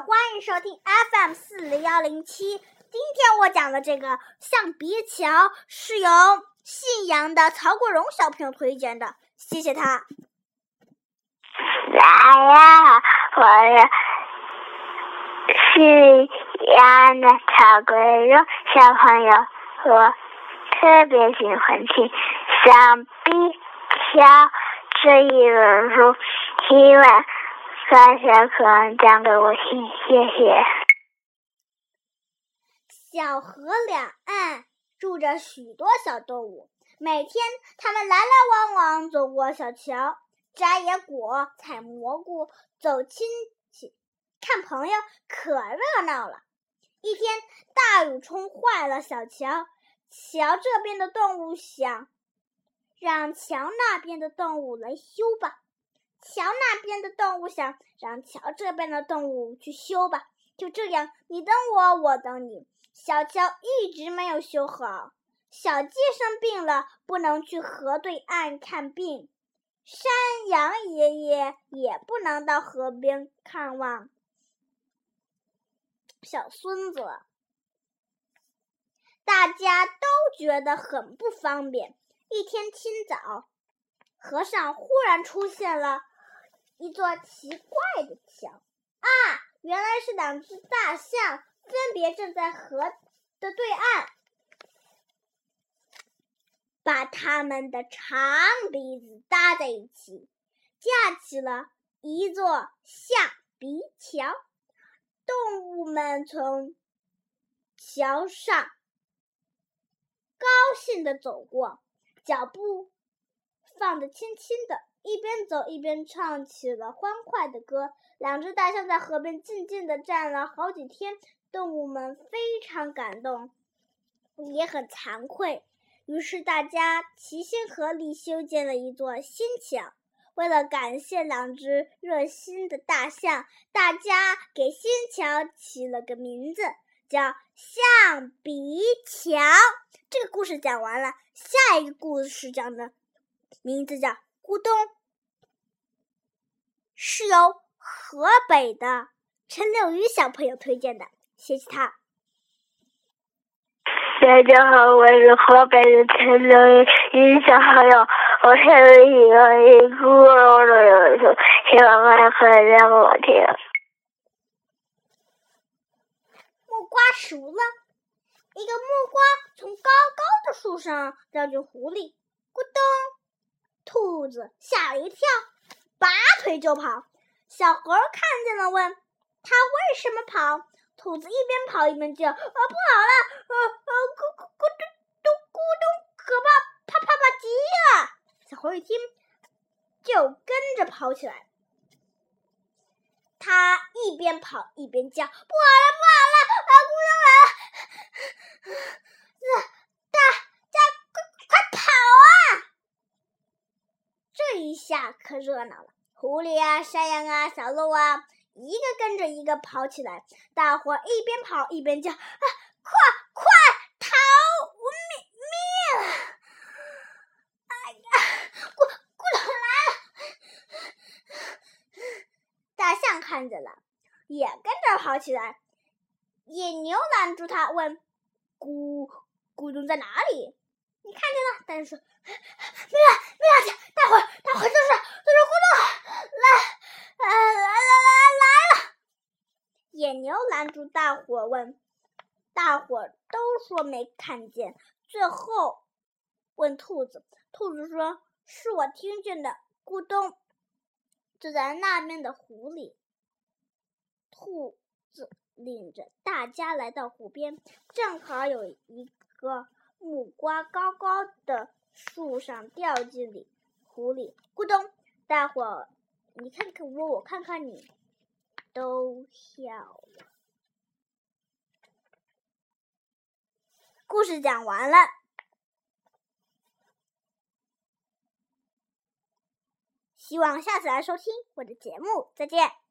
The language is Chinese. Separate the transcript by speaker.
Speaker 1: 欢迎收听 FM 四零幺零七。今天我讲的这个象鼻桥是由信阳的曹国荣小朋友推荐的，谢谢他。
Speaker 2: 来呀，我是信阳的曹国荣小朋友，我特别喜欢听象鼻桥这一本书，希望。大小可爱讲给我听，谢谢。
Speaker 1: 小河两岸住着许多小动物，每天它们来来往往走过小桥，摘野果、采蘑菇、走亲戚、看朋友，可热闹了。一天，大雨冲坏了小桥，桥这边的动物想，让桥那边的动物来修吧。桥那边的动物想让桥这边的动物去修吧，就这样，你等我，我等你。小桥一直没有修好，小鸡生病了，不能去河对岸看病，山羊爷爷也不能到河边看望小孙子，大家都觉得很不方便。一天清早，河上忽然出现了。一座奇怪的桥啊，原来是两只大象，分别站在河的对岸，把它们的长鼻子搭在一起，架起了一座象鼻桥。动物们从桥上高兴地走过，脚步放得轻轻的。一边走一边唱起了欢快的歌。两只大象在河边静静地站了好几天，动物们非常感动，也很惭愧。于是大家齐心合力修建了一座新桥。为了感谢两只热心的大象，大家给新桥起了个名字，叫象鼻桥。这个故事讲完了，下一个故事讲的名字叫。咕咚，是由河北的陈柳鱼小朋友推荐的，谢谢他。
Speaker 2: 大家好，我是河北的陈柳鱼小朋友，我特别喜欢听咕咚的有声，希望大家可以让我听。
Speaker 1: 木瓜熟了，一个木瓜从高高的树上掉进湖里，咕咚。兔子吓了一跳，拔腿就跑。小猴看见了，问他为什么跑。兔子一边跑一边叫：“啊，不好了！呃呃，咕咕咕咚咚咕咚，可怕！啪啪啪，急了！”小猴一听，就跟着跑起来。他一边跑一边叫：“不好了，不好了！啊，咕咚来了！”这一下可热闹了，狐狸啊、山羊啊、小鹿啊，一个跟着一个跑起来。大伙一边跑一边叫：“啊，快快逃命命！”哎呀，咕咕咚来了！大象看见了，也跟着跑起来。野牛拦住他，问：“咕咕咚在哪里？”看见了？大象说：“没有，没有大伙儿，大伙儿就是就是咕咚来，来来来来来了。野牛拦住大伙问，大伙儿都说没看见。最后问兔子，兔子说是我听见的，咕咚就在那边的湖里。兔子领着大家来到湖边，正好有一个。木瓜高高的树上掉进里湖里，咕咚！大伙儿，你看看我，我看看你，都笑了。故事讲完了，希望下次来收听我的节目。再见。